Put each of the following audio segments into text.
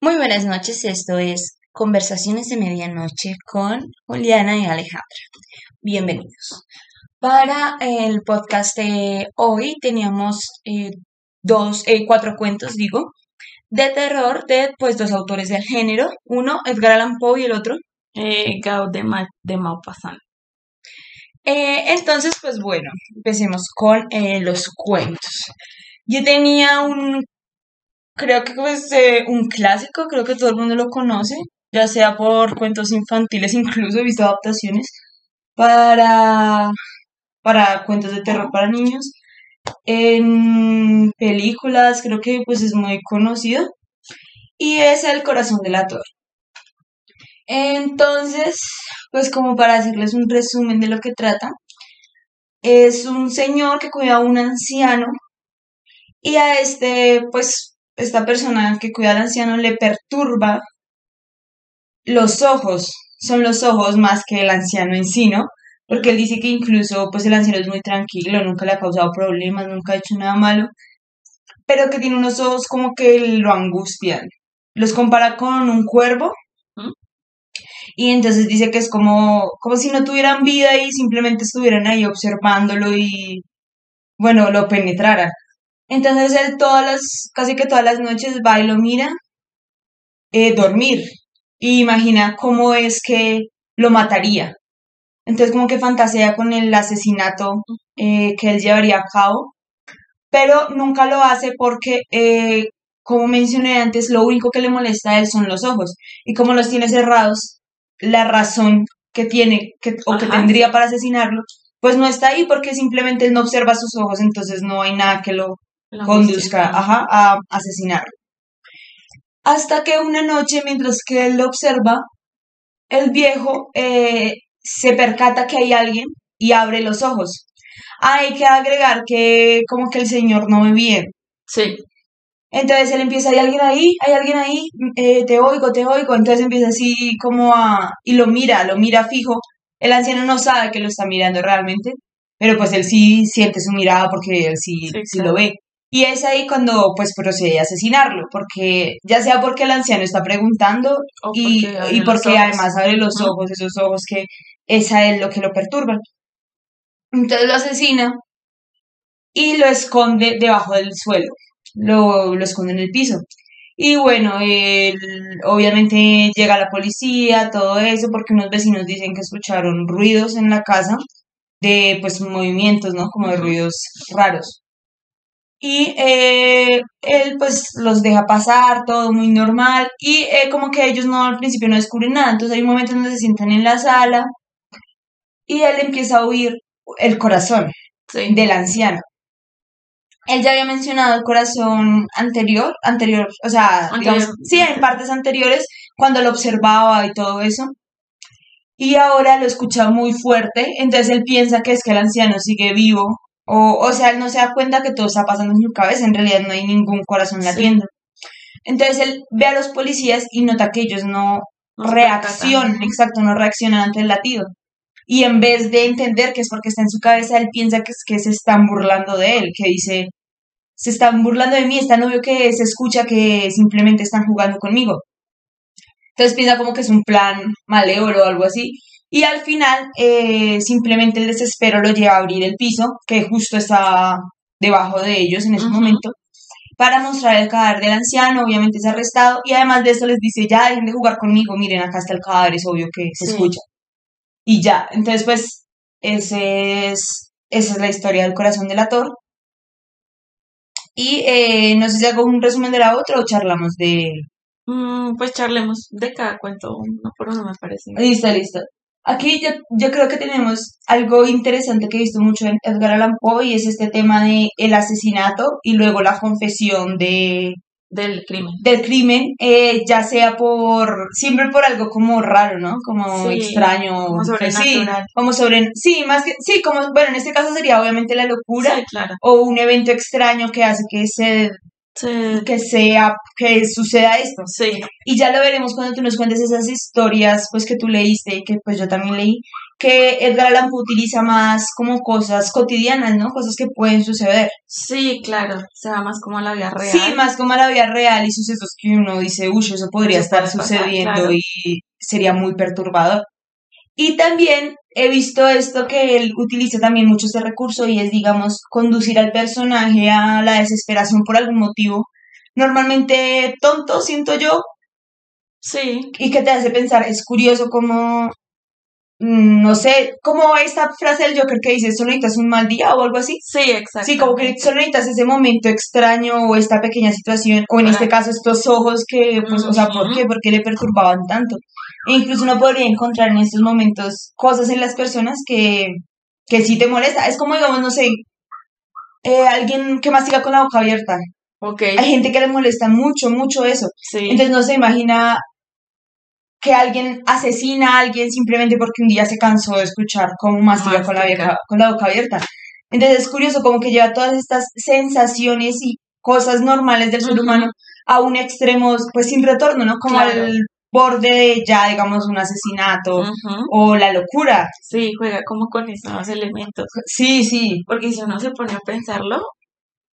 Muy buenas noches, esto es Conversaciones de Medianoche con Juliana y Alejandra. Bienvenidos. Para el podcast de hoy teníamos eh, dos, eh, cuatro cuentos, digo, de terror de pues dos autores del género, uno Edgar Allan Poe y el otro Eh, Gao de, Ma de Maupassant. Eh, entonces, pues bueno, empecemos con los cuentos. Yo tenía un, creo que pues eh, un clásico, creo que todo el mundo lo conoce, ya sea por cuentos infantiles, incluso he visto adaptaciones para, para cuentos de terror para niños. En películas creo que pues es muy conocido y es El corazón del ator. Entonces, pues como para hacerles un resumen de lo que trata, es un señor que cuida a un anciano y a este, pues, esta persona que cuida al anciano le perturba los ojos. Son los ojos más que el anciano en sí, ¿no? Porque él dice que incluso, pues, el anciano es muy tranquilo, nunca le ha causado problemas, nunca ha hecho nada malo, pero que tiene unos ojos como que lo angustian. Los compara con un cuervo ¿Mm? y entonces dice que es como, como si no tuvieran vida y simplemente estuvieran ahí observándolo y, bueno, lo penetraran. Entonces él todas las, casi que todas las noches va y lo mira eh, dormir. Y imagina cómo es que lo mataría. Entonces como que fantasea con el asesinato eh, que él llevaría a cabo, pero nunca lo hace porque, eh, como mencioné antes, lo único que le molesta a él son los ojos. Y como los tiene cerrados, la razón que tiene que, o que tendría para asesinarlo, pues no está ahí porque simplemente él no observa sus ojos, entonces no hay nada que lo La conduzca ajá, a asesinarlo. Hasta que una noche, mientras que él lo observa, el viejo eh, se percata que hay alguien y abre los ojos. Hay que agregar que como que el señor no ve bien. Sí. Entonces él empieza, hay alguien ahí, hay alguien ahí, eh, te oigo, te oigo. Entonces empieza así como a... y lo mira, lo mira fijo. El anciano no sabe que lo está mirando realmente, pero pues él sí siente su mirada porque él sí, Sí, sí lo ve. Y es ahí cuando pues procede a asesinarlo, porque ya sea porque el anciano está preguntando y, porque y porque además abre los ojos, esos ojos que es a él lo que lo perturban. Entonces lo asesina y lo esconde debajo del suelo, lo, lo esconde en el piso. Y bueno, él, obviamente llega la policía, todo eso, porque unos vecinos dicen que escucharon ruidos en la casa de pues movimientos, ¿no? Como de ruidos raros. Y eh, él pues los deja pasar, todo muy normal, y eh, como que ellos no al principio no descubren nada, entonces hay un momento donde se sientan en la sala y él empieza a oír el corazón Sí. del anciano. Él ya había mencionado el corazón anterior, anterior, o sea, digamos, sí, en partes anteriores, cuando lo observaba y todo eso. Y ahora lo escucha muy fuerte, entonces él piensa que es que el anciano sigue vivo, o, o sea, él no se da cuenta que todo está pasando en su cabeza, en realidad no hay ningún corazón Sí. latiendo. Entonces él ve a los policías y nota que ellos no reaccionan, exacto, no reaccionan ante el latido. Y en vez de entender que es porque está en su cabeza, él piensa que es que se están burlando de él, que dice, se están burlando de mí, es tan obvio que se escucha que simplemente están jugando conmigo. Entonces piensa como que es un plan malévolo o algo así. Y al final, eh, simplemente el desespero lo lleva a abrir el piso, que justo está debajo de ellos en ese momento, para mostrar el cadáver del anciano, obviamente es arrestado, y además de eso les dice, ya dejen de jugar conmigo, miren, acá está el cadáver, es obvio que se Sí. escucha. Y ya, entonces pues, ese es, esa es la historia del corazón del ator. Y eh, no sé si hago un resumen de la otra o charlamos de... Mm, pues charlemos de cada cuento uno por uno, me parece. Listo, listo. Aquí yo, yo creo que tenemos algo interesante que he visto mucho en Edgar Allan Poe y es este tema de el asesinato y luego la confesión de, Del crimen. del crimen, eh, ya sea por, siempre por algo como raro, ¿no? Como Sí, extraño. como pues sí, sobrenatural. como sobre, sí, más que, sí, como, bueno, en este caso sería obviamente la locura Sí, claro. o un evento extraño que hace que se Sí. que sea, que suceda esto. Sí. Y ya lo veremos cuando tú nos cuentes esas historias, pues que tú leíste y que pues yo también leí, que Edgar Allan Poe utiliza más como cosas cotidianas, ¿no? Cosas que pueden suceder. Sí, claro. Se va más como a la vida real. Sí, más como a la vida real y sucesos que uno dice, uy, eso podría Eso estar pasar, sucediendo claro. y sería muy perturbador. Y también he visto esto que él utiliza también mucho este recurso y es, digamos, conducir al personaje a la desesperación por algún motivo, normalmente tonto, siento yo, Sí. y que te hace pensar, es curioso como, mm, no sé, como esta frase del Joker que dice, solo necesitas un mal día o algo así. Sí, exacto. Sí, como que solo necesitas ese momento extraño o esta pequeña situación, o en este caso estos ojos que, pues, o sea, ¿por qué? ¿Por qué le perturbaban tanto? E incluso uno podría encontrar en estos momentos cosas en las personas que, que sí te molesta. Es como, digamos, no sé, eh, alguien que mastiga con la boca abierta. Ok. Hay gente que le molesta mucho, mucho eso. Sí. Entonces no se imagina que alguien asesina a alguien simplemente porque un día se cansó de escuchar cómo mastiga con la, Mastica. vieja- con la boca abierta. Entonces es curioso como que lleva todas estas sensaciones y cosas normales del ser humano a un extremo pues sin retorno, ¿no? Como Claro. al borde de ya digamos un asesinato o la locura. Sí, juega como con esos elementos. Sí, sí. Porque si uno se pone a pensarlo,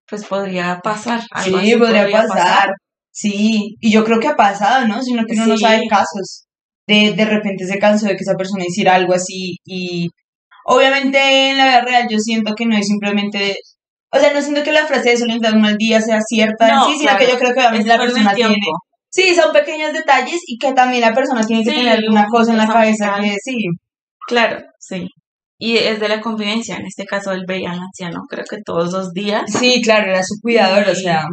pues podría pasar. Sí, Algo así podría, pasar. Sí, y yo creo que ha pasado, ¿no? Sino que uno no Sí. sabe casos. De, de repente se cansó de que esa persona hiciera algo así y obviamente en la vida real yo siento que no es simplemente, o sea, no siento que la frase de solo un mal día sea cierta en No, sí, sino claro. que yo creo que obviamente Es la persona tiene. Sí, son pequeños detalles y que también la persona tiene que Sí, tener una un cosa en la cabeza que sí, Claro, sí. Y es de la convivencia, en este caso él veía al anciano, creo que todos los días. sí, claro, era su cuidador, o sea.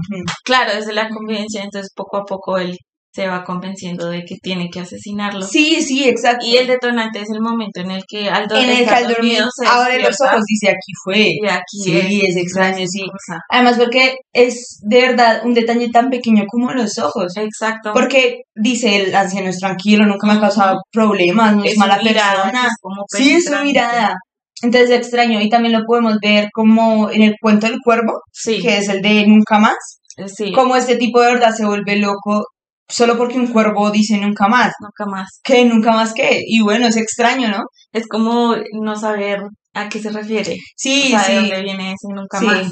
Claro, es de la convivencia, entonces poco a poco él se va convenciendo de que tiene que asesinarlo. sí, sí, exacto. Y el detonante es el momento en el que al en el que al dormir abre los ojos dice aquí fue. y aquí Sí, es, es extraño, sí. cosa. Además, porque es de verdad un detalle tan pequeño como los ojos. Exacto. Porque dice el anciano es tranquilo, nunca me ha causado problemas, no es, mala mirada, persona. es como Sí, es su mirada. Entonces es extraño. Y también lo podemos ver como en el cuento del cuervo, Sí, que es el de Nunca más. eh, sí, Como este tipo de verdad se vuelve loco solo porque un cuervo dice nunca más. nunca más. Que nunca más qué. Y bueno, es extraño, ¿no? Es como no saber a qué se refiere. Sí, o sea, de sí. dónde viene ese nunca Sí, más.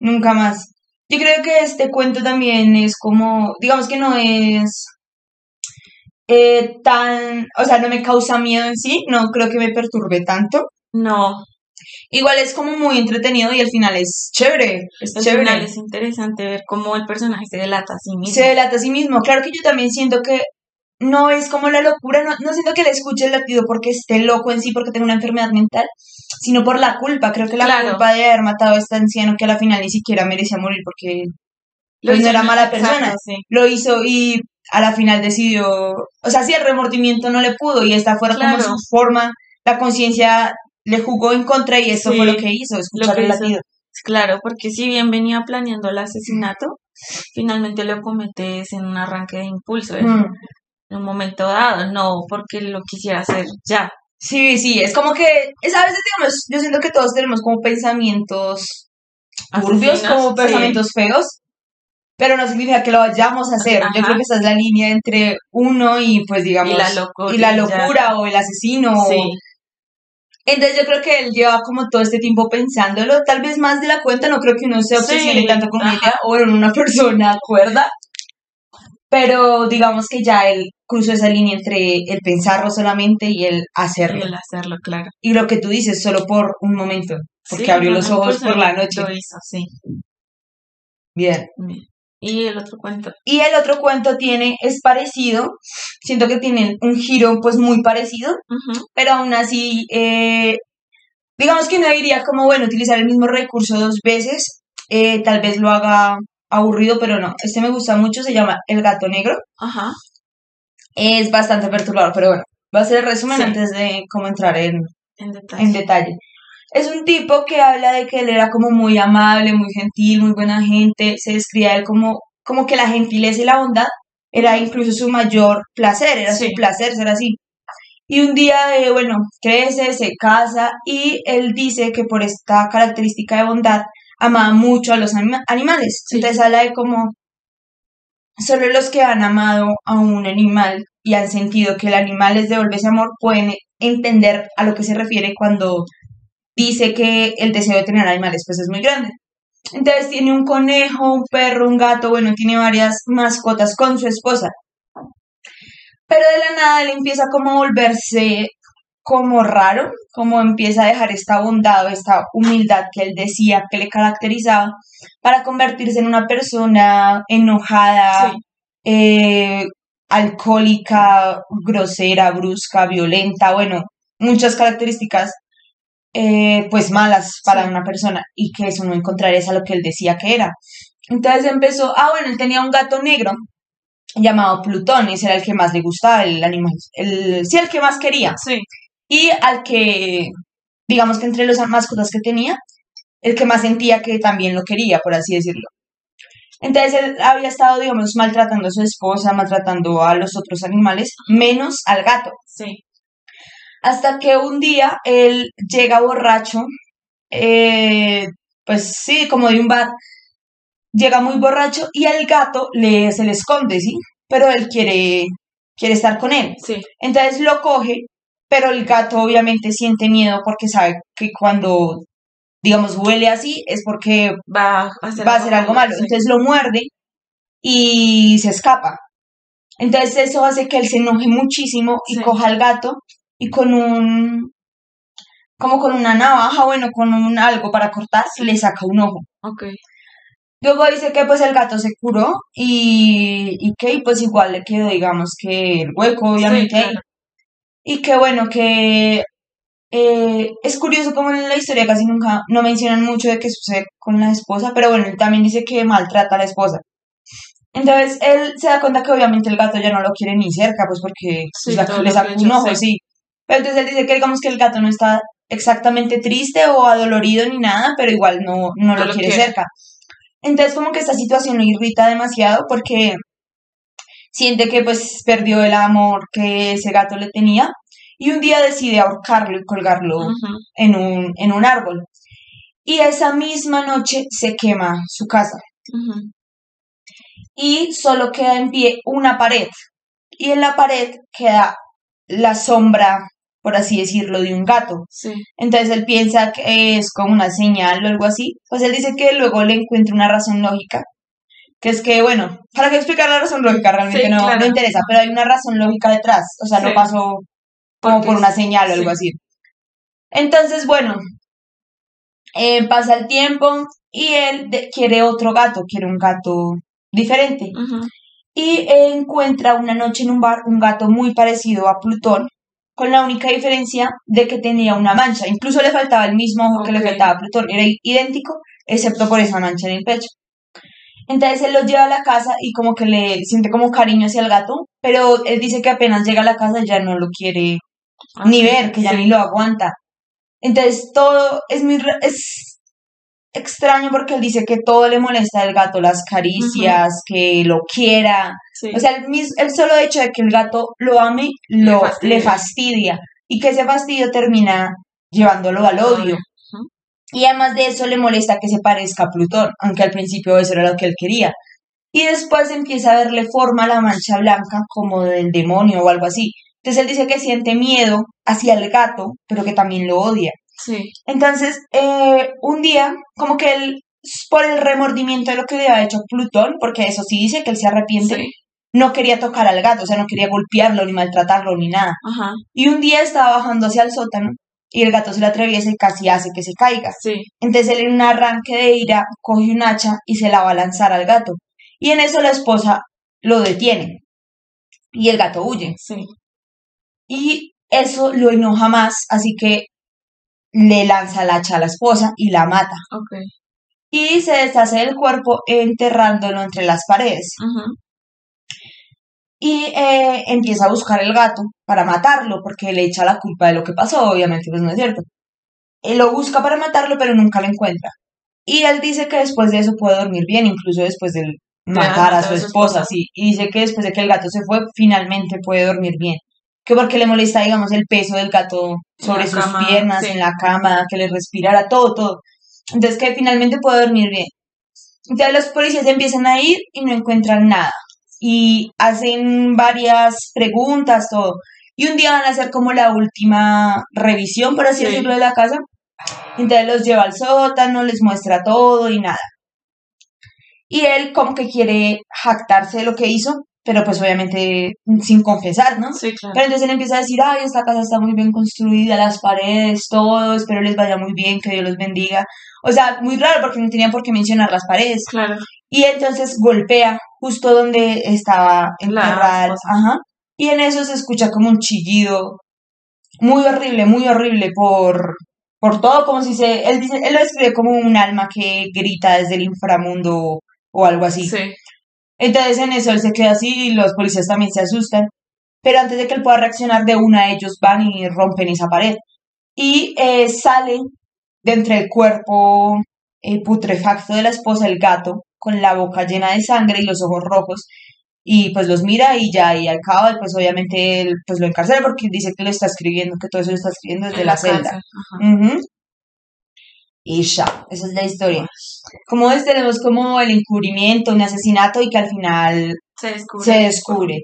nunca más. Yo creo que este cuento también es como, digamos que no es eh, tan, o sea, no me causa miedo en sí, no creo que me perturbe tanto. No, Igual es como muy entretenido y al final es chévere, es al chévere. final es interesante ver cómo el personaje se delata a sí mismo. Se delata a sí mismo. Claro que yo también siento que no es como la locura, no, no siento que le escuche el latido porque esté loco en sí, porque tenga una enfermedad mental, sino por la culpa. Creo que la Claro. culpa de haber matado a este anciano que a la final ni siquiera merecía morir porque pues, no era mala exacto, persona. sí. lo hizo y a la final decidió, o sea, sí, el remordimiento no le pudo y esta fuera como su forma, la conciencia le jugó en contra y esto Sí, fue lo que hizo, escuchar el latido. Claro, porque si bien venía planeando el asesinato, finalmente lo cometes en un arranque de impulso, en, Mm. en un momento dado, no porque lo quisiera hacer ya. Sí, sí, es como que, es a veces, digamos, yo siento que todos tenemos como pensamientos turbios, como sí. pensamientos feos, pero no significa que lo vayamos a hacer. Yo Ajá. creo que esa es la línea entre uno y, pues, digamos, Y la locura, y la locura o el asesino Sí, Entonces yo creo que él lleva como todo este tiempo pensándolo, tal vez más de la cuenta, no creo que uno se obsesione Sí, tanto con ajá. ella o en una persona cuerda, pero digamos que ya él cruzó esa línea entre el pensarlo solamente y el y hacerlo. el hacerlo, claro. Y lo que tú dices, solo por un momento, porque Sí, abrió los ojos por la noche. Lo hizo, sí. Bien. Bien. Y el otro cuento. Y el otro cuento tiene, es parecido, siento que tienen un giro pues muy parecido, pero aún así, eh, digamos que no diría como, bueno, utilizar el mismo recurso dos veces, eh, tal vez lo haga aburrido, pero no, este me gusta mucho, se llama El gato negro, Ajá. es bastante perturbador, pero bueno, voy a hacer el resumen Sí. antes de como entrar en, En detalle. en detalle. Es un tipo que habla de que él era como muy amable, muy gentil, muy buena gente, se describe a él como, como que la gentileza y la bondad era incluso su mayor placer, era Sí. su placer ser así. Y un día, eh, bueno, crece, se casa y él dice que por esta característica de bondad amaba mucho a los anima- animales. Sí. Entonces habla de cómo solo los que han amado a un animal y han sentido que el animal les devuelve ese amor pueden entender a lo que se refiere cuando dice que el deseo de tener animales pues es muy grande. Entonces tiene un conejo, un perro, un gato, bueno, tiene varias mascotas con su esposa. Pero de la nada él empieza como a volverse como raro, como empieza a dejar esta bondad o esta humildad que él decía que le caracterizaba para convertirse en una persona enojada, Sí. eh, alcohólica, grosera, brusca, violenta, bueno, muchas características eh, pues malas para Sí. una persona y que eso no encontrarías a lo que él decía que era. Entonces empezó, ah bueno, él tenía un gato negro llamado Plutón, ese era el que más le gustaba, el animal, el, sí, el que más quería Sí. y al que, digamos que entre las mascotas que tenía, el que más sentía que también lo quería, por así decirlo. Entonces él había estado, digamos, maltratando a su esposa, maltratando a los otros animales, menos al gato. Sí. Hasta que un día él llega borracho, eh, pues sí, como de un bar, llega muy borracho y al gato le, se le esconde, ¿sí? Pero él quiere, quiere estar con él. Sí. Entonces lo coge, pero el gato obviamente siente miedo porque sabe que cuando, digamos, huele así es porque Va a hacer, va a hacer algo malo. Sí. Entonces lo muerde y se escapa. Entonces eso hace que él se enoje muchísimo y Sí. coja al gato y con un, como con una navaja, bueno, con un algo para cortar, le saca un ojo. Ok. Luego dice que pues el gato se curó y, y que pues igual le quedó, digamos, que el hueco, obviamente, claro. Y que bueno, que eh, es curioso como en la historia casi nunca no mencionan mucho de qué sucede con la esposa, pero bueno, él también dice que maltrata a la esposa. Entonces él se da cuenta que obviamente el gato ya no lo quiere ni cerca, pues porque Sí, le- todo le sacó un ojo, sí. sí. Pero entonces él dice que digamos que el gato no está exactamente triste o adolorido ni nada, pero igual no, no, No lo lo quiere cerca. Entonces como que esta situación lo irrita demasiado porque siente que pues perdió el amor que ese gato le tenía y un día decide ahorcarlo y colgarlo en un, en un árbol. Y esa misma noche se quema su casa y solo queda en pie una pared. Y en la pared queda la sombra, por así decirlo, de un gato. Sí. Entonces él piensa que es como una señal o algo así. Pues él dice que luego le encuentra una razón lógica. Que es que, bueno, ¿para qué explicar la razón lógica? Realmente Sí, no, claro. no interesa, pero hay una razón lógica detrás. O sea, no pasó como por una señal o algo sí. así. Entonces, bueno, eh, pasa el tiempo y él quiere otro gato, quiere un gato diferente. Y encuentra una noche en un bar un gato muy parecido a Plutón, con la única diferencia de que tenía una mancha. Incluso le faltaba el mismo ojo que le faltaba a Plutón. Era idéntico, excepto por esa mancha en el pecho. Entonces él lo lleva a la casa y como que le siente como cariño hacia el gato, pero él dice que apenas llega a la casa ya no lo quiere Ah, ni sí. ver, que ya Sí. ni lo aguanta. Entonces todo es muy es extraño porque él dice que todo le molesta al gato, las caricias, que lo quiera. Sí. O sea, el, el solo hecho de que el gato lo ame Le lo fastidia. le fastidia y que ese fastidio termina llevándolo al odio. Y además de eso le molesta que se parezca a Plutón, aunque al principio eso era lo que él quería. Y después empieza a verle forma a la mancha blanca como del demonio o algo así. Entonces él dice que siente miedo hacia el gato, pero que también lo odia. Sí. Entonces, eh, un día, como que él, por el remordimiento de lo que le había hecho Plutón, porque eso sí dice que él se arrepiente, Sí. no quería tocar al gato, o sea, no quería golpearlo, ni maltratarlo, ni nada. Ajá. Y un día estaba bajando hacia el sótano y el gato se le atraviesa y casi hace que se caiga. Sí. Entonces él en un arranque de ira coge un hacha y se la va a lanzar al gato. Y en eso la esposa lo detiene. Y el gato huye. Sí. Y eso lo enoja más, así que le lanza el hacha a la esposa y la mata. Y se deshace del cuerpo enterrándolo entre las paredes. Y eh, empieza a buscar el gato para matarlo, porque le echa la culpa de lo que pasó, obviamente, pues no es cierto. Él lo busca para matarlo, pero nunca lo encuentra. Y él dice que después de eso puede dormir bien, incluso después de matar a su esposa, sí. Y dice que después de que el gato se fue, finalmente puede dormir bien. Que porque le molesta, digamos, el peso del gato sobre sus cama, piernas, sí. en la cama, que le respirara, todo, todo. Entonces que finalmente puedo dormir bien. Entonces los policías empiezan a ir y no encuentran nada. Y hacen varias preguntas, todo. Y un día van a hacer como la última revisión, por así Sí. decirlo, de la casa. Entonces los lleva al sótano, les muestra todo y nada. Y él como que quiere jactarse de lo que hizo, pero pues obviamente sin confesar, ¿no? Sí, claro. Pero entonces él empieza a decir, ay, esta casa está muy bien construida, las paredes, todo, espero les vaya muy bien, que Dios los bendiga. O sea, muy raro porque no tenían por qué mencionar las paredes. Claro. Y entonces golpea justo donde estaba enterrada. Ajá. Y en eso se escucha como un chillido muy horrible, muy horrible por, por todo, como si se, él dice, él lo describe como un alma que grita desde el inframundo o algo así. Sí. Entonces en eso él se queda así y los policías también se asustan. Pero antes de que él pueda reaccionar de una, ellos van y rompen esa pared. Y eh, sale de entre el cuerpo eh, putrefacto de la esposa el gato con la boca llena de sangre y los ojos rojos. Y pues los mira y ya, y al cabo, pues obviamente él pues lo encarcela porque dice que lo está escribiendo, que todo eso lo está escribiendo desde la, celda. Y ya, esa es la historia. Como ves, tenemos como el encubrimiento, un asesinato y que al final Se descubre. se descubre.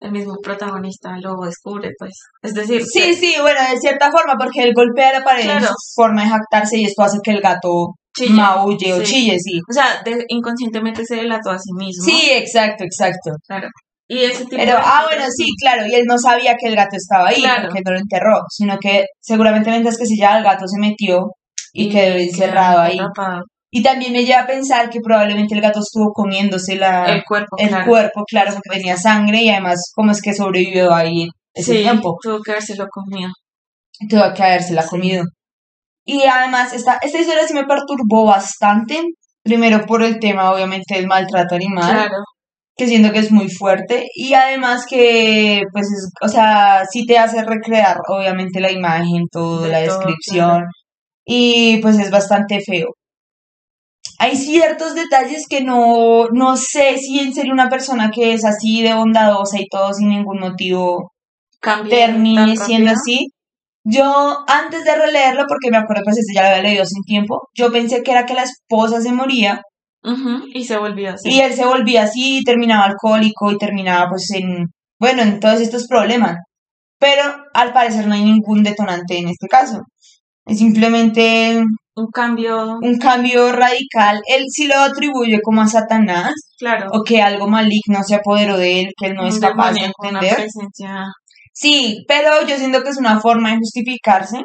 El mismo protagonista lo descubre, pues. Es decir, Sí, que sí, bueno, de cierta forma, porque él golpea la pared en Claro. su forma de jactarse y esto hace que el gato chille. maulle o Sí. chille, sí. O sea, de- inconscientemente se delató a sí mismo. Sí, exacto, exacto. Claro. Y ese tipo Pero, de ah, bueno, sí, claro, y él no sabía que el gato estaba ahí, Claro. porque no lo enterró, sino que seguramente mientras que si ya el gato se metió y, quedó encerrado ahí. Y también me lleva a pensar que probablemente el gato estuvo comiéndose la, El cuerpo, el claro. cuerpo, claro, porque tenía sangre y además, ¿cómo es que sobrevivió ahí ese Sí, tiempo? tuvo que habérselo comido. Tuvo que habérsela Sí. comido. Y además, esta, esta historia sí me perturbó bastante. Primero por el tema, obviamente, del maltrato animal, Claro. que siento que es muy fuerte. Y además que, pues, es- o sea, sí te hace recrear, obviamente, la imagen, todo, De la todo, descripción. claro. Y pues es bastante feo. Hay ciertos detalles que no, no sé si en serio una persona que es así de bondadosa y todo sin ningún motivo Cambia termine siendo así. Yo, antes de releerlo, porque me acuerdo pues este ya lo había leído un tiempo, yo pensé que era que la esposa se moría Y se volvió así. y él se volvía así y terminaba alcohólico y terminaba pues en, bueno, en todos estos problemas. Pero al parecer no hay ningún detonante en este caso. Es simplemente Un cambio, un cambio radical. Él sí lo atribuye como a Satanás claro. o que algo maligno se apoderó de él que él no es capaz de entender. presencia. Sí, pero yo siento que es una forma de justificarse,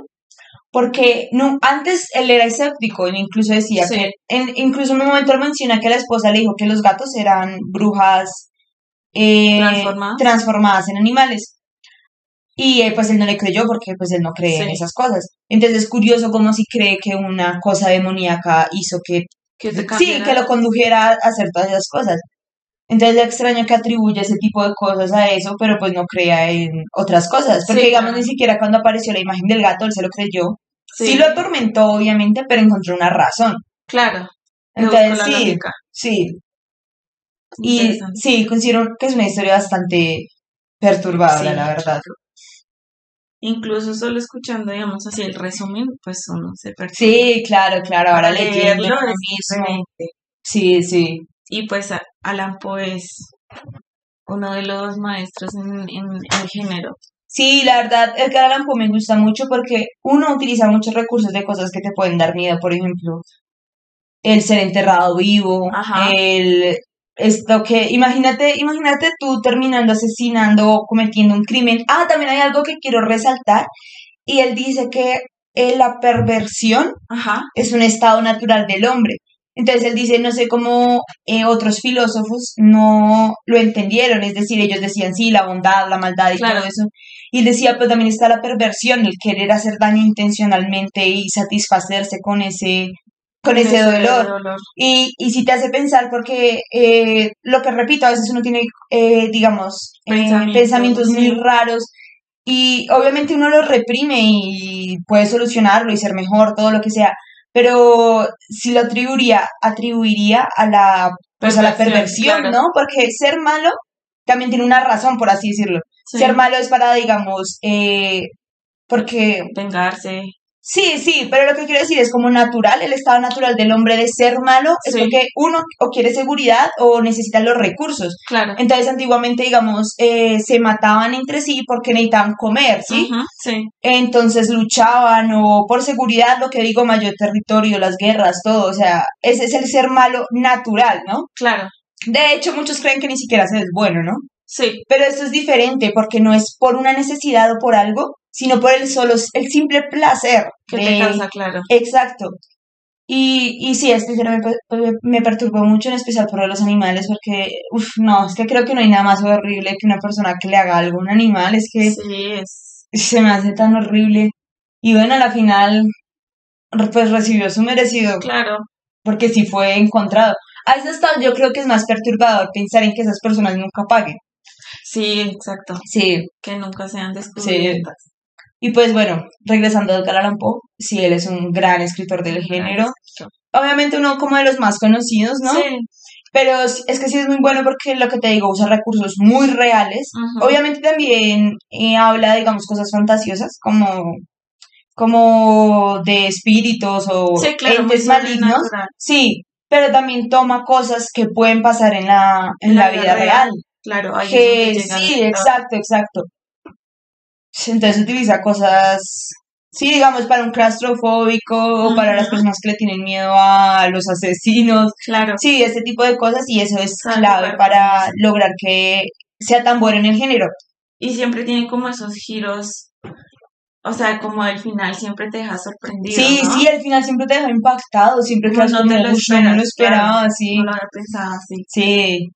porque no, antes él era escéptico, él incluso decía Sí. que, en, incluso en un momento él menciona que la esposa le dijo que los gatos eran brujas eh, Transformadas. transformadas en animales. Y eh, pues él no le creyó porque pues él no cree en esas cosas. Entonces es curioso como si cree que una cosa demoníaca hizo que Sí, que lo condujera a hacer todas esas cosas. Entonces es extraño que atribuya ese tipo de cosas a eso, pero pues no crea en otras cosas. Porque Sí, digamos, claro. ni siquiera cuando apareció la imagen del gato, él se lo creyó. Sí, Sí, lo atormentó, obviamente, pero encontró una razón. Claro. Entonces sí, sí. Y sí, considero que es una historia bastante perturbadora, Sí. la verdad. Incluso solo escuchando, digamos así, el resumen, pues uno se perturba. Sí, claro, claro. Ahora leyendo lo mismo. Sí, sí. Y pues Alan Poe es uno de los maestros en, en el género. Sí, la verdad, Edgar Allan Poe me gusta mucho porque uno utiliza muchos recursos de cosas que te pueden dar miedo, por ejemplo, el ser enterrado vivo, Ajá. el esto que, imagínate, imagínate tú terminando asesinando o cometiendo un crimen. Ah, también hay algo que quiero resaltar y él dice que eh, la perversión Ajá. es un estado natural del hombre. Entonces él dice, no sé cómo eh, otros filósofos no lo entendieron, es decir, ellos decían, sí, la bondad, la maldad y Claro. todo eso. Y él decía, pero también está la perversión, el querer hacer daño intencionalmente y satisfacerse con ese, con ese dolor. dolor. Y, y si te hace pensar, porque eh, lo que repito, a veces uno tiene, eh, digamos, eh, Pensamientos, muy raros y obviamente uno los reprime y puede solucionarlo y ser mejor, todo lo que sea, pero si lo atribuiría, atribuiría a la, pues a la Perversión, claro. ¿no? Porque ser malo también tiene una razón, por así decirlo. Sí. Ser malo es para, digamos, eh, porque Vengarse. Sí, sí, pero lo que quiero decir es como natural, el estado natural del hombre de ser malo es Sí. porque uno o quiere seguridad o necesita los recursos. Claro. Entonces, antiguamente, digamos, eh, se mataban entre sí porque necesitaban comer, ¿sí? Ujú, sí. Entonces luchaban o por seguridad, lo que digo, mayor territorio, las guerras, todo. O sea, ese es el ser malo natural, ¿no? Claro. De hecho, muchos creen que ni siquiera se es bueno, ¿no? Sí. Pero esto es diferente porque no es por una necesidad o por algo, sino por el solo, el simple placer. Que de- te causa, claro. Exacto. Y, y sí, este libro me, per- me perturbó mucho, en especial por los animales, porque, uff, no, es que creo que no hay nada más horrible que una persona que le haga algo a un animal, es que Sí, es. se me hace tan horrible. Y bueno, a la final, pues recibió su merecido, Claro. porque sí fue encontrado. A ese estado yo creo que es más perturbador pensar en que esas personas nunca paguen. Sí, exacto. Sí, Que nunca sean descubiertas. y pues bueno, regresando a Edgar Allan Poe, sí, él es un gran escritor del género. Obviamente uno como de los más conocidos, ¿no? Sí. Pero es que sí es muy bueno porque lo que te digo, usa recursos muy reales. Obviamente también eh, habla, digamos, cosas fantasiosas como, como de espíritus o Sí, claro, entes malignos. Sí, pero también toma cosas que pueden pasar en la, en la vida real. Claro, ahí Que es donde llega sí, el- exacto, exacto. Entonces utiliza cosas, sí, digamos, para un claustrofóbico o para las personas que le tienen miedo a los asesinos. Claro. Sí, ese tipo de cosas y eso es Claro, clave claro. para lograr que sea tan bueno en el género. Y siempre tiene como esos giros. O sea, como al final siempre te deja sorprendido. Sí, ¿no? sí, al final siempre te deja impactado, siempre quedas no como, te lo "Ush, no lo esperas, esperaba, claro. sí. No lo había pensado así. Sí,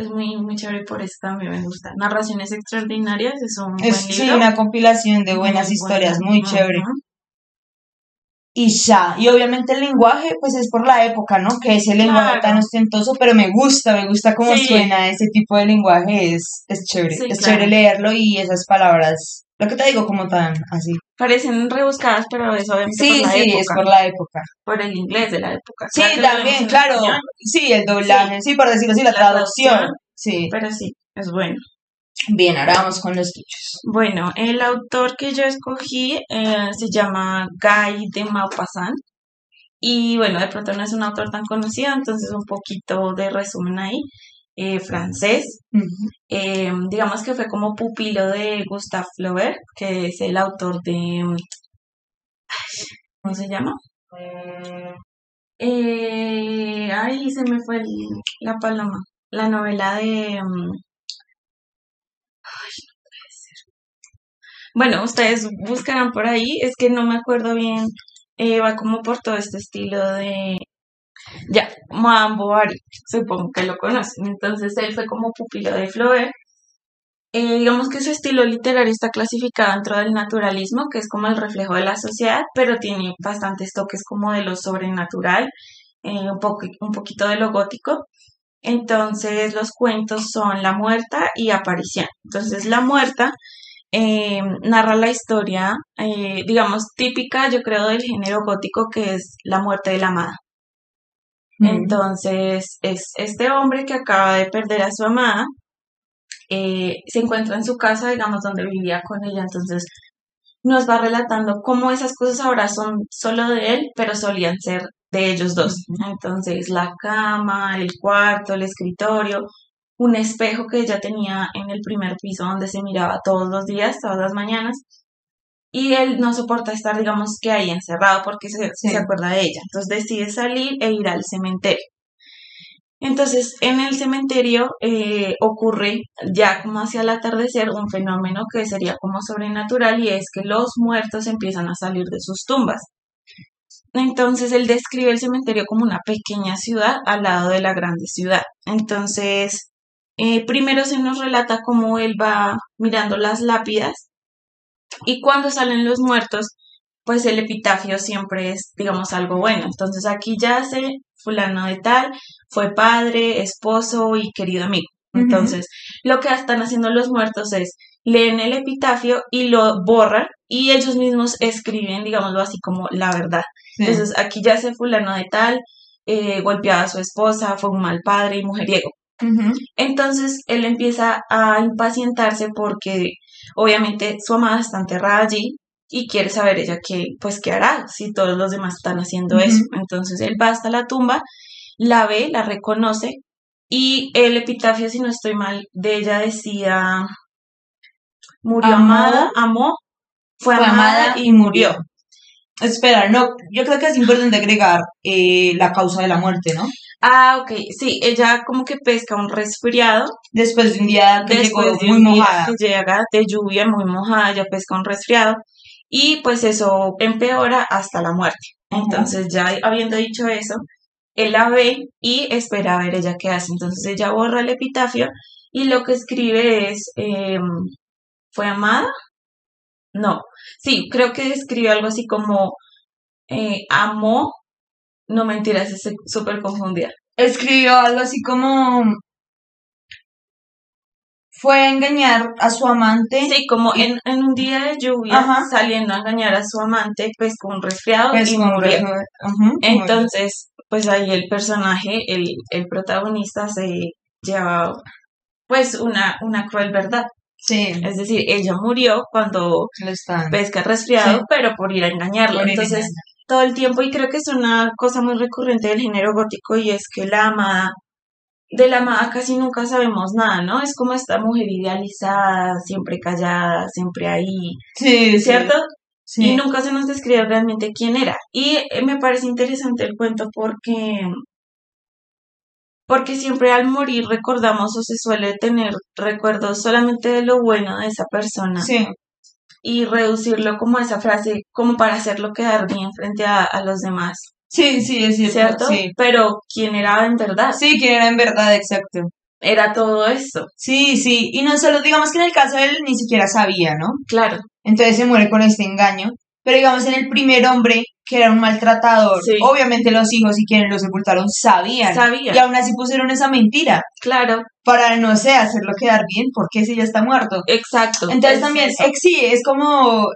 Es muy, muy chévere por eso también me gusta. Narraciones extraordinarias es un es buen sí, una compilación de buenas Muy historias, buena. muy chévere. Y ya, y obviamente el lenguaje, pues es por la época, ¿no? Que ese lenguaje Claro. tan ostentoso, pero me gusta, me gusta cómo Sí. suena ese tipo de lenguaje, es, es chévere, Sí, es claro. chévere leerlo y esas palabras, lo que te digo, como tan así. Parecen rebuscadas, pero es obviamente Sí, por la sí, época. es por la época. por el inglés de la época. Sí, Claro también, claro, español, sí, el doblaje, sí, por decirlo así, la, La traducción. traducción. Sí. pero sí, es bueno. Bien, ahora vamos con los tuyos. Bueno, el autor que yo escogí eh, se llama Guy de Maupassant. Y bueno, de pronto no es un autor tan conocido, entonces un poquito de resumen ahí. Eh, francés. Eh, digamos que fue como pupilo de Gustave Flaubert, que es el autor de... ¿Cómo se llama? Eh, ay, se me fue el- la paloma. La novela de... mm, ay, no puede ser. Bueno, ustedes buscarán por ahí, es que no me acuerdo bien, eh, va como por todo este estilo de... Ya, Madame Bovary, supongo que lo conocen. Entonces él fue como pupilo de Flaubert. Eh, digamos que su estilo literario está clasificado dentro del naturalismo, que es como el reflejo de la sociedad, pero tiene bastantes toques como de lo sobrenatural, eh, un, un poquito de lo gótico. Entonces los cuentos son La Muerta y Aparición. Entonces La Muerta eh, narra la historia, digamos, típica, yo creo, del género gótico, que es la muerte de la amada. Entonces, es este hombre que acaba de perder a su amada, eh, se encuentra en su casa, digamos, donde vivía con ella. Entonces, nos va relatando cómo esas cosas ahora son solo de él, pero solían ser de ellos dos. Entonces, la cama, el cuarto, el escritorio, un espejo que ella tenía en el primer piso donde se miraba todos los días, todas las mañanas. Y él no soporta estar, digamos, que ahí encerrado porque se, Sí. se acuerda de ella. Entonces decide salir e ir al cementerio. Entonces, en el cementerio eh, ocurre ya como hacia el atardecer un fenómeno que sería como sobrenatural y es que los muertos empiezan a salir de sus tumbas. Entonces, él describe el cementerio como una pequeña ciudad al lado de la grande ciudad. Entonces, eh, primero se nos relata cómo él va mirando las lápidas y cuando salen los muertos, pues el epitafio siempre es, digamos, algo bueno. Entonces, aquí yace fulano de tal, fue padre, esposo y querido amigo. Entonces, lo que están haciendo los muertos es leen el epitafio y lo borran y ellos mismos escriben, digámoslo así, como la verdad. Sí. Entonces, aquí yace fulano de tal, eh, golpeaba a su esposa, fue un mal padre y mujeriego. Entonces él empieza a impacientarse porque obviamente su amada está enterrada allí y quiere saber ella qué, pues, qué hará si todos los demás están haciendo eso. Entonces él va hasta la tumba, la ve, la reconoce y el epitafio, si no estoy mal, de ella decía, murió amada, amó, fue, amada, y murió. Espera, no, yo creo que es importante agregar eh, la causa de la muerte, ¿no? Ah, ok, sí, ella como que pesca un resfriado. Después de un día que llegó muy mojada. que llega de lluvia muy mojada, ella pesca un resfriado y pues eso empeora hasta la muerte. Entonces ya habiendo dicho eso, él la ve y espera a ver ella qué hace. Entonces ella borra el epitafio y lo que escribe es, em, ¿fue amada? No, sí, creo que escribe algo así como, eh, amó, no mentiras, es súper confundida. Escribió algo así como, fue a engañar a su amante. Sí, como en, un día de lluvia, saliendo a engañar a su amante, pues con un resfriado y murió. Entonces, pues ahí el personaje, el, el protagonista se lleva pues una, una cruel verdad. Sí. Es decir, ella murió cuando pesca resfriado, pero por ir a engañarlo. Entonces, todo el tiempo, y creo que es una cosa muy recurrente del género gótico, y es que la amada, de la amada casi nunca sabemos nada, ¿no? Es como esta mujer idealizada, siempre callada, siempre ahí. Sí, ¿Cierto? Sí. Y nunca se nos describe realmente quién era. Y eh, me parece interesante el cuento porque porque siempre al morir recordamos o se suele tener recuerdos solamente de lo bueno de esa persona. Sí. Y reducirlo como a esa frase, como para hacerlo quedar bien frente a, los demás. Sí, sí, es cierto. Sí. Pero quién era en verdad. Sí, quién era en verdad, exacto. Era todo eso. Sí, sí. Y no solo, digamos que en el caso de él ni siquiera sabía, ¿no? Claro. Entonces se muere con este engaño. Pero digamos en el primer hombre que era un maltratador. Obviamente los hijos y quienes lo sepultaron sabían. Sabían. Y aún así pusieron esa mentira. Claro. Para, no sé, hacerlo quedar bien, porque si ya está muerto. Exacto. Entonces también, sí, es como,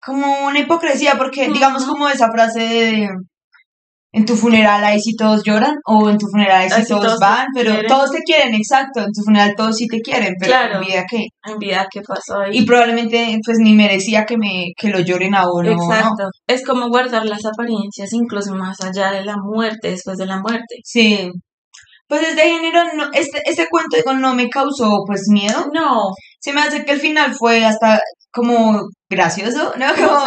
como una hipocresía, porque digamos como esa frase de en tu funeral ahí sí todos lloran o en tu funeral ahí sí todos, van, pero todos te quieren, exacto, en tu funeral todos sí te quieren, pero en vida qué. En vida qué pasó ahí. Y probablemente pues ni merecía que me que lo lloren a uno. Exacto. Es como guardar las apariencias incluso más allá de la muerte, después de la muerte. Sí. Pues este género, no, este, este cuento no me causó pues miedo. No. Se me hace que el final fue hasta como gracioso, ¿no? Como,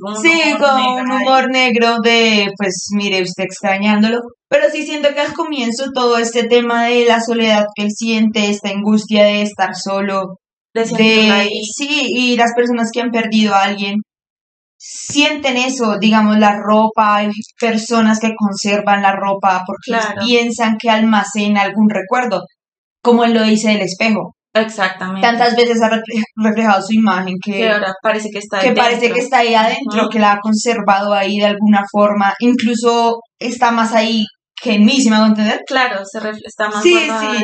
como sí, como un humor negro de, pues, mire, usted extrañándolo. Pero sí siento que al comienzo todo este tema de la soledad que él siente, esta angustia de estar solo, de, sí, y las personas que han perdido a alguien sienten eso, digamos, la ropa, hay personas que conservan la ropa porque piensan que almacena algún recuerdo, como él lo dice del espejo. Exactamente. Tantas veces ha reflejado su imagen que, ahora parece que está ahí que parece que está ahí adentro, que la ha conservado ahí de alguna forma, incluso está más ahí que en mí, ¿sí me hago entender? Claro, se está más sí,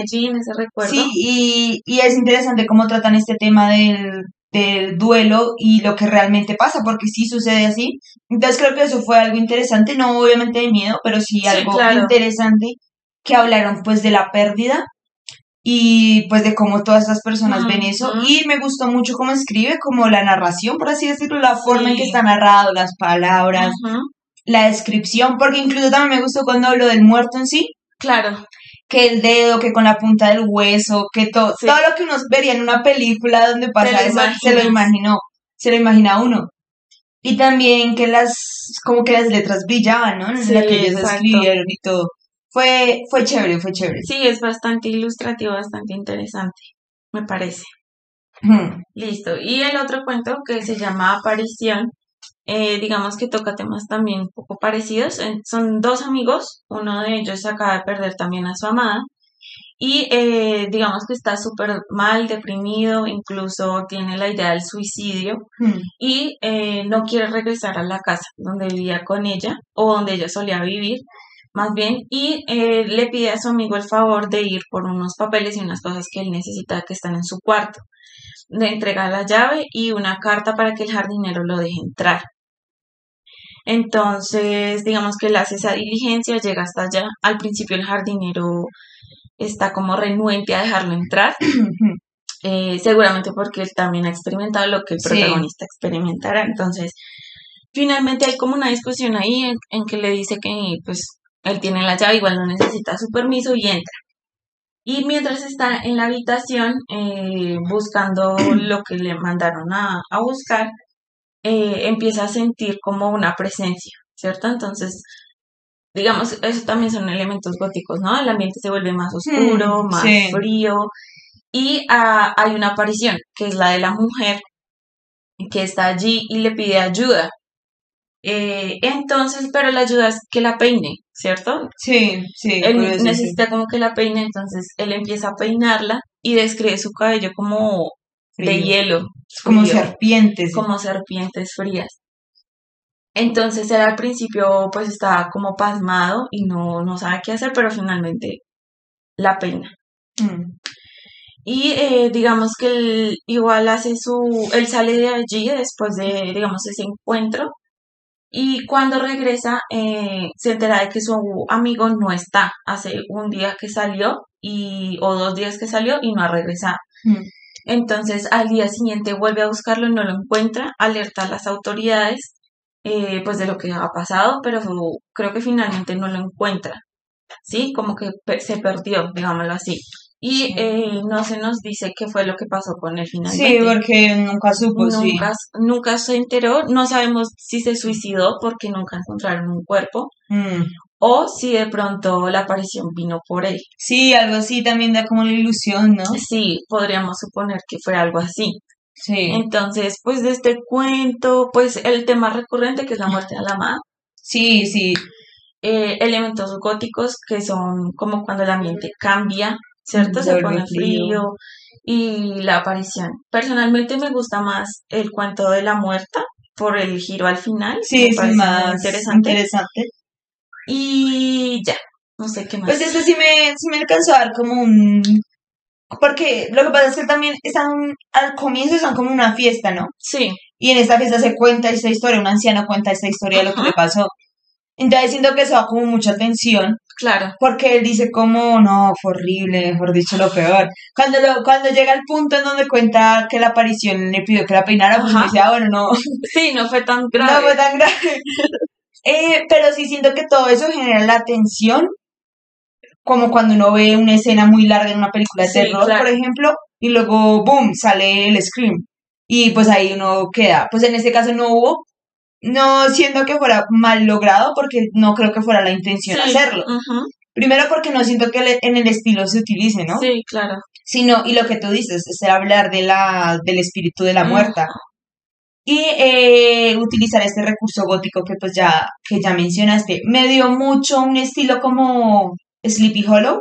sí. en ese recuerdo. Sí, y, y es interesante cómo tratan este tema del, del duelo y lo que realmente pasa, porque sí sucede así. Entonces creo que eso fue algo interesante, no obviamente de miedo, pero sí algo interesante que hablaron pues de la pérdida y pues de cómo todas estas personas ven eso. Y me gustó mucho cómo escribe, como la narración, por así decirlo, la forma en que está narrado, las palabras, la descripción, porque incluso también me gustó cuando habló del muerto en sí. Claro. Que el dedo, que con la punta del hueso, que todo, todo lo que uno vería en una película donde pasa eso, se lo imaginó, se lo imagina uno. Y también que las, como que las letras brillaban, ¿no? En la que ellos escribieron y todo. Fue, fue chévere, fue chévere. Sí, es bastante ilustrativo, bastante interesante, me parece. Listo. Y el otro cuento que se llama Aparición, eh, digamos que toca temas también un poco parecidos. Son dos amigos, uno de ellos acaba de perder también a su amada y eh, digamos que está súper mal, deprimido, incluso tiene la idea del suicidio y eh, no quiere regresar a la casa donde vivía con ella o donde ella solía vivir más bien, y eh, le pide a su amigo el favor de ir por unos papeles y unas cosas que él necesita que están en su cuarto. Le entrega la llave y una carta para que el jardinero lo deje entrar. Entonces, digamos que él hace esa diligencia, llega hasta allá. Al principio el jardinero está como renuente a dejarlo entrar. eh, seguramente porque él también ha experimentado lo que el Sí. protagonista experimentará. Entonces, finalmente hay como una discusión ahí en, en que le dice que pues él tiene la llave, igual no necesita su permiso y entra. Y mientras está en la habitación eh, buscando lo que le mandaron a, a buscar, eh, empieza a sentir como una presencia, ¿cierto? Entonces, digamos, eso también son elementos góticos, ¿no? El ambiente se vuelve más oscuro, Mm, más sí. frío. Y ah, hay una aparición, que es la de la mujer, que está allí y le pide ayuda. Eh, entonces, pero la ayuda es que la peine, ¿cierto? Sí, sí. Él sí. necesita como que la peine, entonces él empieza a peinarla y describe su cabello como de hielo, Como frío, serpientes. como serpientes frías. Entonces él al principio pues estaba como pasmado y no, no sabe qué hacer, pero finalmente la peina. Mm. Y eh, digamos que él igual hace su, él sale de allí después de, digamos, ese encuentro. Y cuando regresa, eh, se entera de que su amigo no está. Hace un día que salió y, o dos días que salió y no ha regresado. Mm. Entonces al día siguiente vuelve a buscarlo, no lo encuentra, alerta a las autoridades, eh, pues de lo que ha pasado, pero creo que finalmente no lo encuentra. ¿Sí? Como que se perdió, digámoslo así. Y eh, no se nos dice qué fue lo que pasó con él finalmente. Sí, porque nunca supo, sí. Nunca, nunca se enteró, no sabemos si se suicidó porque nunca encontraron un cuerpo Mm. o si de pronto la aparición vino por él. Sí, algo así también da como la ilusión, ¿no? Sí, podríamos suponer que fue algo así. Sí. Entonces, pues de este cuento, pues el tema recurrente que es la muerte de la amada, Sí, sí. eh, elementos góticos que son como cuando el ambiente cambia, ¿cierto? Se pone frío. y la aparición. Personalmente me gusta más el cuento de la muerta por el giro al final, Sí, muy más interesante. interesante. Y ya, no sé qué más. Pues este sí me, sí me alcanzó a dar como un... Porque lo que pasa es que también están, al comienzo están como una fiesta, ¿no? Sí, Y en esta fiesta se cuenta esta historia, un anciano cuenta esta historia de lo que le pasó. Entonces siento que eso da como mucha tensión, claro. porque él dice como, no, fue horrible, mejor dicho, lo peor. Cuando, lo, cuando llega el punto en donde cuenta que la aparición le pidió que la peinara, pues dice, ah, bueno, no, Sí, no fue tan no grave. fue tan grave. Eh, pero sí siento que todo eso genera la tensión, como cuando uno ve una escena muy larga en una película de Sí, terror, claro. por ejemplo, y luego, boom, sale el scream. Y pues ahí uno queda. Pues en este caso no hubo, no siento que fuera mal logrado, porque no creo que fuera la intención Sí, hacerlo. ujú, Primero porque no siento que en el estilo se utilice, ¿no? Sí, claro. Sino, y lo que tú dices, es hablar de la, del espíritu de la muerta. Y eh, utilizar este recurso gótico que pues ya, que ya mencionaste. Me dio mucho un estilo como Sleepy Hollow.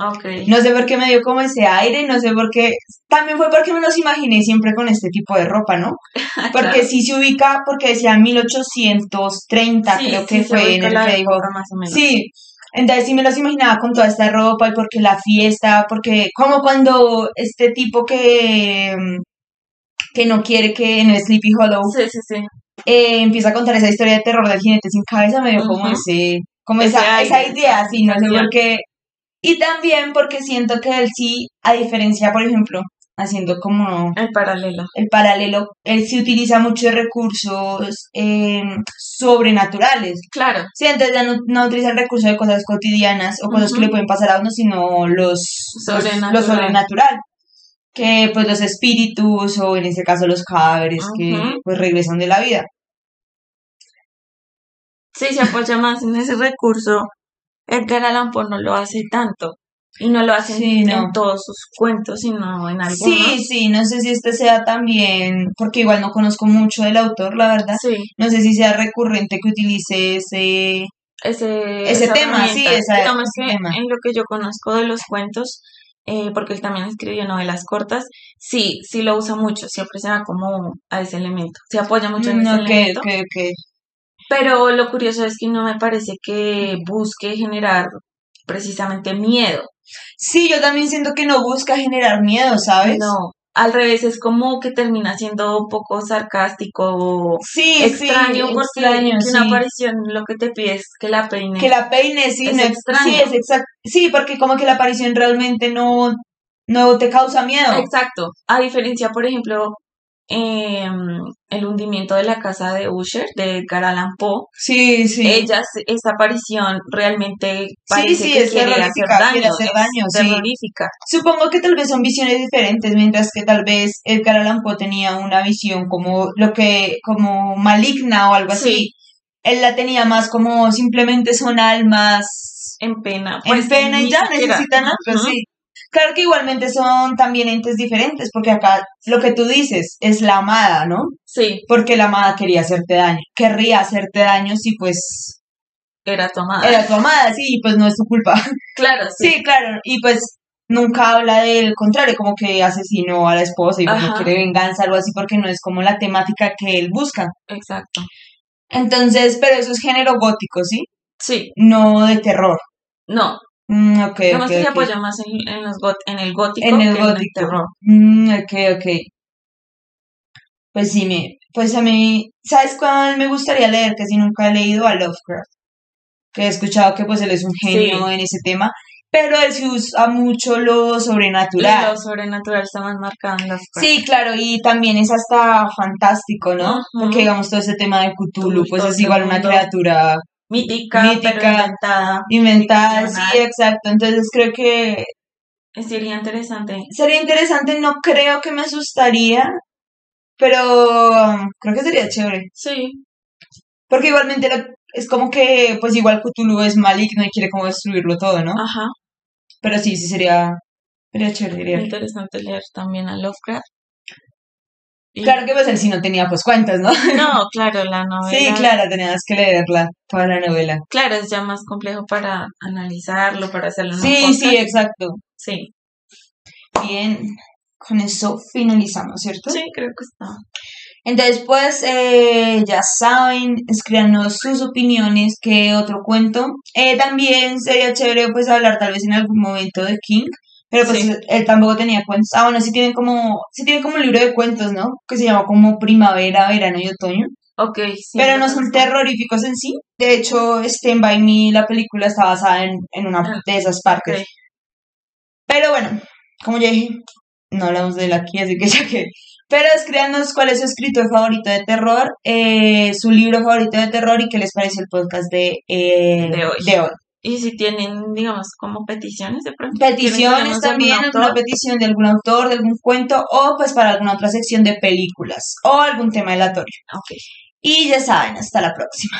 Ok. No sé por qué me dio como ese aire, no sé por qué. También fue porque me los imaginé siempre con este tipo de ropa, ¿no? Porque Claro. sí se ubica, porque decía 1830, Sí, creo que fue en el la que dijo. época más o menos. Sí, entonces sí me los imaginaba con toda esta ropa y porque la fiesta, porque como cuando este tipo que, mm, que no quiere que en el Sleepy Hollow Sí, sí, sí. eh, empieza a contar esa historia de terror del jinete sin cabeza, me dio como ese, como esa, esa idea, sí, no sé por qué. Y también porque siento que él sí, a diferencia, por ejemplo, haciendo como El paralelo. el paralelo, él sí utiliza muchos recursos eh, sobrenaturales. Claro. Sí, entonces ya no, no utiliza el recurso de cosas cotidianas o cosas que le pueden pasar a uno, sino los, los- Sobrenatural. lo sobrenatural. Que pues los espíritus o en este caso los cadáveres que pues regresan de la vida. Sí, se apoya más en ese recurso. Edgar Allan Poe no lo hace tanto. Y no lo hace en- Sí, no. en todos sus cuentos, sino en algunos. Sí, sí, no sé si este sea también, porque igual no conozco mucho del autor, la verdad. Sí, No sé si sea recurrente que utilice ese... ese, Ese tema, sí, esa- Digamos ese que tema. en lo que yo conozco de los cuentos, eh, porque él también escribió novelas cortas, sí, sí lo usa mucho, siempre se va como a ese elemento, se apoya mucho en Mm, ese ok, elemento, ok, ok. Pero lo curioso es que no me parece que busque generar precisamente miedo, Sí, yo también siento que no busca generar miedo, ¿sabes? no, al revés, es como que termina siendo un poco sarcástico, Sí, extraño, sí, porque extraño, que una sí. aparición lo que te pide es que la peine. Que la peine, sí, Es no, extraño. sí, es exacto. Sí, porque como que la aparición realmente no, no te causa miedo. Exacto. A diferencia, por ejemplo, em, el hundimiento de la casa de Usher, de Edgar Allan Poe. Sí, sí. Ella, esa aparición realmente parece sí, que es quiere hacer daño. hacer es daño, sí. terrorífica. Supongo que tal vez son visiones diferentes, mientras que tal vez Edgar Allan Poe tenía una visión como lo que, como maligna o algo así. Sí. Él la tenía más como simplemente son almas En pena. en Pues, pena y ya siquiera. necesitan algo, Ujú. sí. Claro que igualmente son también entes diferentes, porque acá lo que tú dices es la amada, ¿no? Sí, Porque la amada quería hacerte daño, querría hacerte daño si pues era tomada. era tu amada, sí, y pues no es tu culpa. Claro, sí. Sí, claro, y pues nunca habla del contrario, como que asesinó a la esposa y pues no Ajá. quiere venganza, algo así, porque no es como la temática que él busca. Exacto. Entonces, pero eso es género gótico, ¿sí? Sí, No de terror. no. Mm, ok, Digamos ok, que se ok. apoya más en, en los got- en el gótico En el que en el gótico. terror. Mm, ok, ok. Pues sí, me, pues a mí, ¿sabes cuál me gustaría leer? Que si nunca he leído a Lovecraft. Que he escuchado que pues él es un genio Sí. en ese tema, pero él sí usa mucho lo sobrenatural. Lo sobrenatural está más marcado en Lovecraft. Sí, claro, y también es hasta fantástico, ¿no? Porque digamos todo ese tema de Cthulhu, pues es igual una criatura Mítica, Mítica. pero inventada. inventada, sí, exacto. Entonces creo que Sería interesante. sería interesante, no creo que me asustaría, pero creo que sería chévere. Sí, Porque igualmente lo- es como que, pues igual Cthulhu es maligno y quiere como destruirlo todo, ¿no? ajá. Pero sí, sí sería, sería chévere, diría. Interesante leer también a Lovecraft. Claro que pues él sí no tenía pues cuentos, ¿no? No, claro, la novela. Sí, claro, tenías que leerla, toda la novela. Claro, es ya más complejo para analizarlo, para hacerlo en Sí, sí, exacto. Sí, Bien, con eso finalizamos, ¿cierto? sí, creo que está. Entonces, pues, eh, ya saben, escríbanos sus opiniones, qué otro cuento. Eh, también sería chévere, pues, hablar tal vez en algún momento de King, pero pues Sí. él tampoco tenía cuentos. Ah, bueno, sí tienen como, sí tienen como un libro de cuentos, ¿no? Que se llama como Primavera, Verano y Otoño. Ok, sí. pero no son terroríficos en sí. De hecho, Stand By Me, la película, está basada en, en una Ah, de esas partes. Pero bueno, como ya dije, no hablamos de él aquí, así que ya que. Pero escríbanos cuál es su escritor favorito de terror, eh, su libro favorito de terror y qué les parece el podcast de, eh, De hoy. de hoy. Y si tienen, digamos, como peticiones de pronto. ¿Quieren que Peticiones también, alguna petición de algún autor, de algún cuento o pues para alguna otra sección de películas o algún tema aleatorio. Ok. Y ya saben, hasta la próxima.